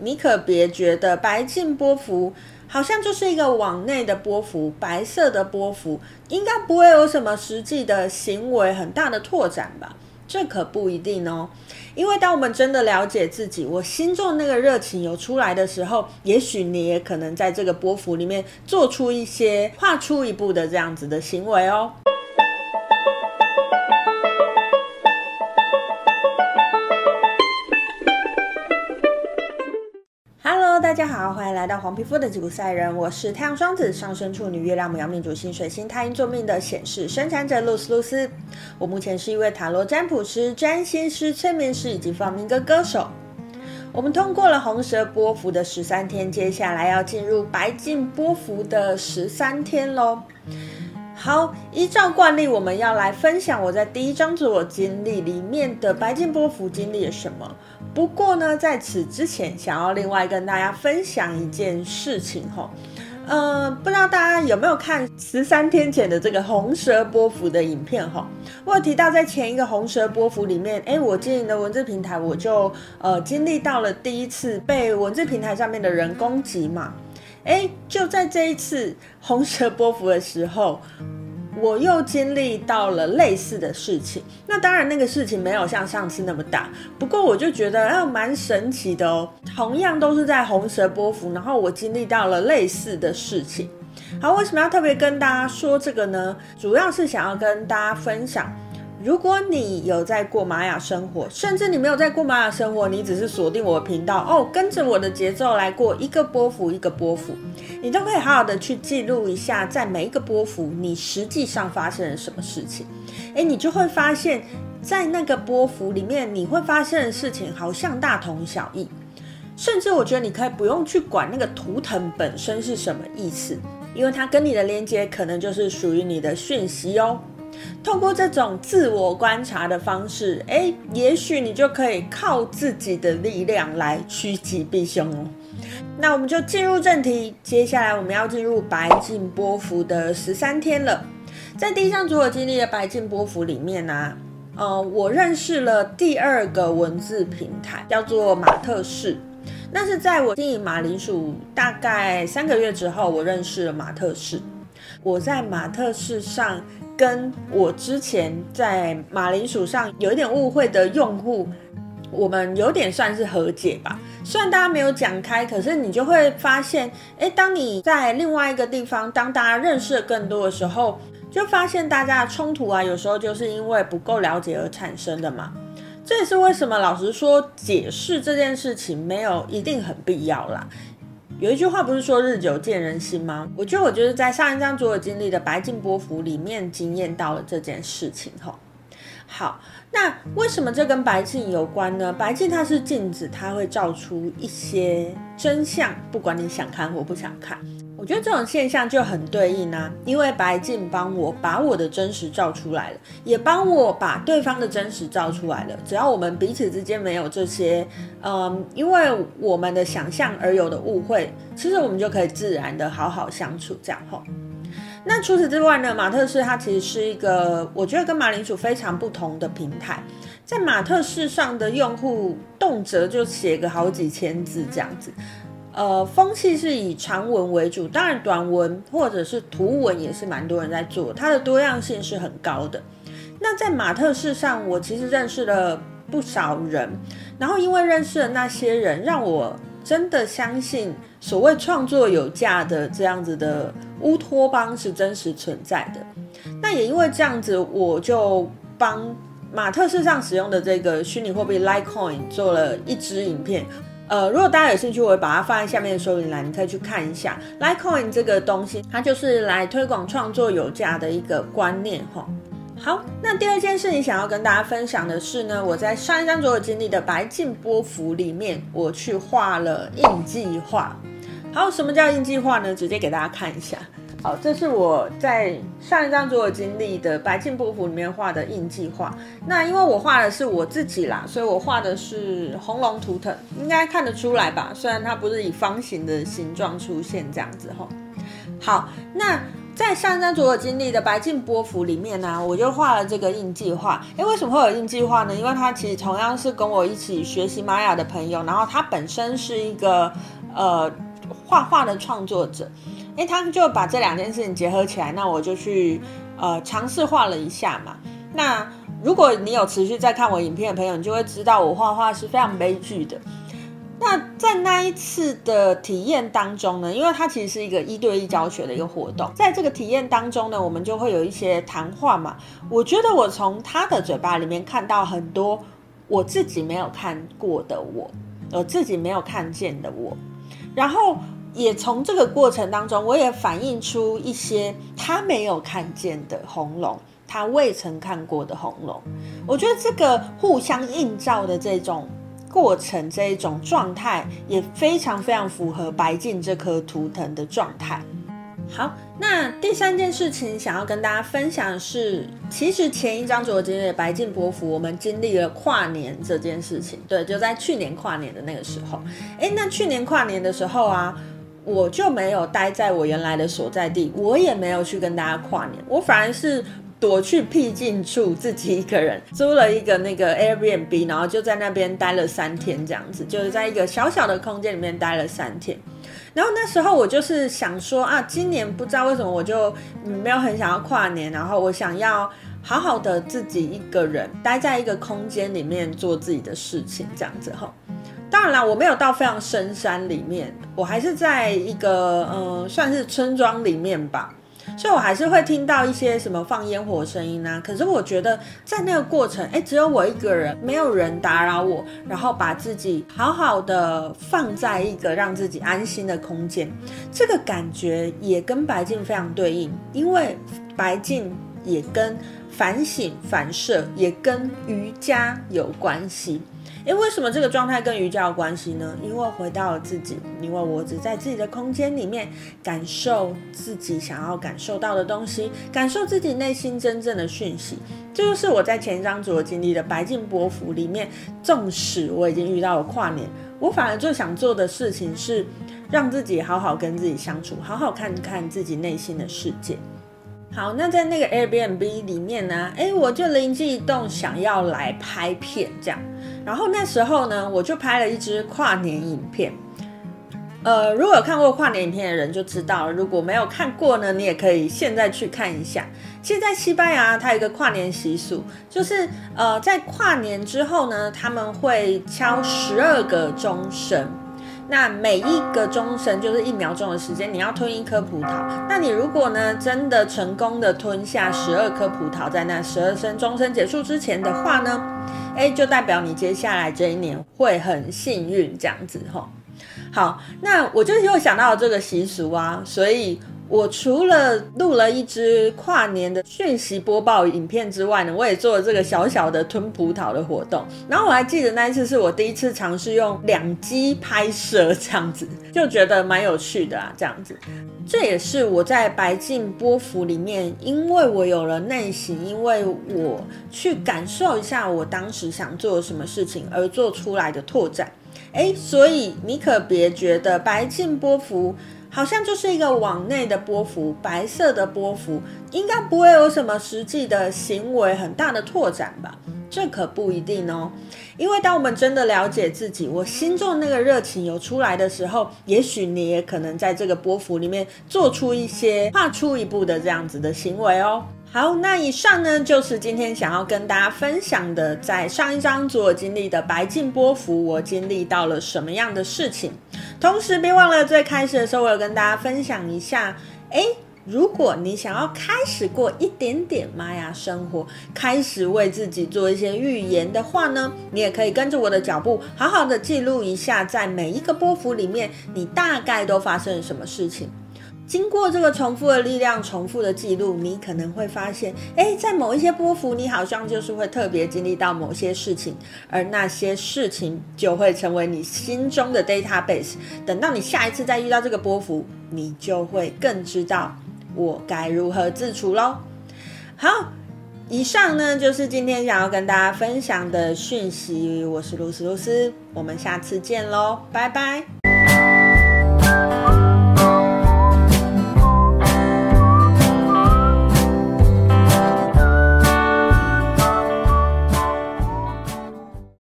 你可别觉得白镜波幅好像就是一个往内的波幅，白色的波幅，应该不会有什么实际的行为很大的拓展吧？这可不一定哦。因为当我们真的了解自己，我心中那个热情有出来的时候，也许你也可能在这个波幅里面做出一些跨出一步的这样子的行为哦。大家好，欢迎来到黄皮肤的吉普赛人，我是太阳双子上升处女月亮牡羊命主星水星太阴坐命的显示生产者露丝露丝。我目前是一位塔罗占卜师、占星师、催眠师以及放民歌歌手。我们通过了红蛇波幅的十三天，接下来要进入白镜波幅的十三天喽。好，依照惯例，我们要来分享我在第一张自我经历里面的白镜波幅经历了什么。不过呢，在此之前，想要另外跟大家分享一件事情哈，呃，不知道大家有没有看十三天前的这个红蛇波幅的影片哈？我有提到在前一个红蛇波幅里面，诶，我经营的文字平台，我就呃经历到了第一次被文字平台上面的人攻击嘛。诶，就在这一次红蛇波幅的时候，我又经历到了类似的事情。那当然，那个事情没有像上次那么大，不过我就觉得啊，蛮神奇的哦。同样都是在红蛇波幅，然后我经历到了类似的事情。好，为什么要特别跟大家说这个呢？主要是想要跟大家分享。如果你有在过玛雅生活，甚至你没有在过玛雅生活，你只是锁定我的频道哦，跟着我的节奏来过一个波幅一个波幅，你都可以好好的去记录一下，在每一个波幅你实际上发生了什么事情。诶，你就会发现，在那个波幅里面，你会发生的事情好像大同小异，甚至我觉得你可以不用去管那个图腾本身是什么意思，因为它跟你的连接可能就是属于你的讯息哦。透过这种自我观察的方式，诶，也许你就可以靠自己的力量来趋吉避凶哦。那我们就进入正题，接下来我们要进入白镜波幅的十三天了。在第一张主我经历的白镜波幅里面呢、呃，我认识了第二个文字平台，叫做马特氏。那是在我经营马铃薯大概三个月之后，我认识了马特氏。我在马特氏上。跟我之前在马铃薯上有一点误会的用户，我们有点算是和解吧。虽然大家没有讲开，可是你就会发现，诶，当你在另外一个地方，当大家认识的更多的时候，就发现大家的冲突啊，有时候就是因为不够了解而产生的嘛。这也是为什么老实说，解释这件事情没有一定很必要啦。有一句话不是说日久见人心吗？我觉得我就是在上一张所有经历的白镜波符里面惊艳到了这件事情哈。好，那为什么这跟白镜有关呢？白镜它是镜子，它会照出一些真相，不管你想看或不想看。我觉得这种现象就很对应啊，因为白镜帮我把我的真实照出来了，也帮我把对方的真实照出来了。只要我们彼此之间没有这些，嗯，因为我们的想象而有的误会，其实我们就可以自然的好好相处这样吼。那除此之外呢，马特氏它其实是一个我觉得跟马铃薯非常不同的平台，在马特氏上的用户动辄就写个好几千字这样子。呃，风气是以长文为主，当然短文或者是图文也是蛮多人在做，它的多样性是很高的。那在马特市上，我其实认识了不少人，然后因为认识了那些人，让我真的相信所谓创作有价的这样子的乌托邦是真实存在的。那也因为这样子，我就帮马特市上使用的这个虚拟货币 Litecoin 做了一支影片。呃，如果大家有兴趣，我会把它放在下面的说明栏，你可以去看一下。Litecoin 这个东西，它就是来推广创作有价的一个观念哈。好，那第二件事情想要跟大家分享的是呢，我在上一张左有经历的白镜波幅里面，我去画了印记画。好，什么叫印记画呢？直接给大家看一下。好，这是我在上一张所有经历的白净波符里面画的印记画。那因为我画的是我自己啦，所以我画的是红龙图腾，应该看得出来吧？虽然它不是以方形的形状出现这样子哈。好，那在上一张所有经历的白净波符里面呢、我就画了这个印记画。诶，为什么会有印记画呢？因为他其实同样是跟我一起学习玛雅的朋友，然后他本身是一个呃画画的创作者。诶，他就把这两件事情结合起来，那我就去呃尝试画了一下嘛。那如果你有持续在看我影片的朋友，你就会知道我画画是非常悲剧的。那在那一次的体验当中呢，因为它其实是一个一对一教学的一个活动，在这个体验当中呢，我们就会有一些谈话嘛。我觉得我从他的嘴巴里面看到很多我自己没有看过的我，我自己没有看见的我，然后也从这个过程当中，我也反映出一些他没有看见的红龙，他未曾看过的红龙。我觉得这个互相映照的这种。过程这一种状态也非常非常符合白镜这颗图腾的状态。好，那第三件事情想要跟大家分享的是，其实前一张所有经历的白镜波符，我们经历了跨年这件事情。对，就在去年跨年的那个时候。诶，那去年跨年的时候啊，我就没有待在我原来的所在地，我也没有去跟大家跨年，我反而是。躲去僻静处，自己一个人租了一个那个 Airbnb，然后就在那边待了三天，这样子，就是在一个小小的空间里面待了三天。然后那时候我就是想说啊，今年不知道为什么我就没有很想要跨年，然后我想要好好的自己一个人待在一个空间里面做自己的事情，这样子哈。当然啦，我没有到非常深山里面，我还是在一个嗯、呃，算是村庄里面吧。所以，我还是会听到一些什么放烟火声音啊。可是，我觉得在那个过程，哎，只有我一个人，没有人打扰我，然后把自己好好的放在一个让自己安心的空间，这个感觉也跟白镜非常对应，因为白镜也跟反省、反射，也跟瑜伽有关系。诶，为什么这个状态跟瑜伽有关系呢？因为回到了自己，因为我只在自己的空间里面感受自己想要感受到的东西，感受自己内心真正的讯息。这就是我在前一张所经历的白镜波符里面，纵使我已经遇到了跨年，我反而最想做的事情是让自己好好跟自己相处，好好看看自己内心的世界。好，那在那个 Airbnb 里面呢，诶，我就灵机一动，想要来拍片这样。然后那时候呢，我就拍了一支跨年影片。呃，如果有看过跨年影片的人就知道了，如果没有看过呢，你也可以现在去看一下。其实，在西班牙，它有一个跨年习俗，就是呃，在跨年之后呢，他们会敲十二个钟声。那每一个钟声就是一秒钟的时间，你要吞一颗葡萄。那你如果呢，真的成功的吞下十二颗葡萄，在那十二声钟声结束之前的话呢，诶，就代表你接下来这一年会很幸运，这样子齁。好，那我就又想到这个习俗啊，所以。我除了录了一支跨年的讯息播报影片之外呢，我也做了这个小小的吞葡萄的活动。然后我还记得那一次是我第一次尝试用两机拍摄，这样子就觉得蛮有趣的啊。这样子，这也是我在白镜波幅里面，因为我有了内省，因为我去感受一下我当时想做什么事情而做出来的拓展。诶，所以你可别觉得白镜波幅。好像就是一个往内的波幅，白色的波幅，应该不会有什么实际的行为很大的拓展吧？这可不一定哦。因为当我们真的了解自己，我心中那个热情有出来的时候，也许你也可能在这个波幅里面做出一些跨出一步的这样子的行为哦。好，那以上呢，就是今天想要跟大家分享的，在上一张所经历的白镜波幅，我经历到了什么样的事情。同时，别忘了最开始的时候，我有跟大家分享一下，诶，如果你想要开始过一点点玛雅生活，开始为自己做一些预言的话呢，你也可以跟着我的脚步，好好的记录一下，在每一个波幅里面，你大概都发生了什么事情。经过这个重复的力量、重复的记录，你可能会发现，诶，在某一些波幅，你好像就是会特别经历到某些事情，而那些事情就会成为你心中的 database。等到你下一次再遇到这个波幅，你就会更知道我该如何自处喽。好，以上呢就是今天想要跟大家分享的讯息。我是露丝露丝，我们下次见喽，拜拜。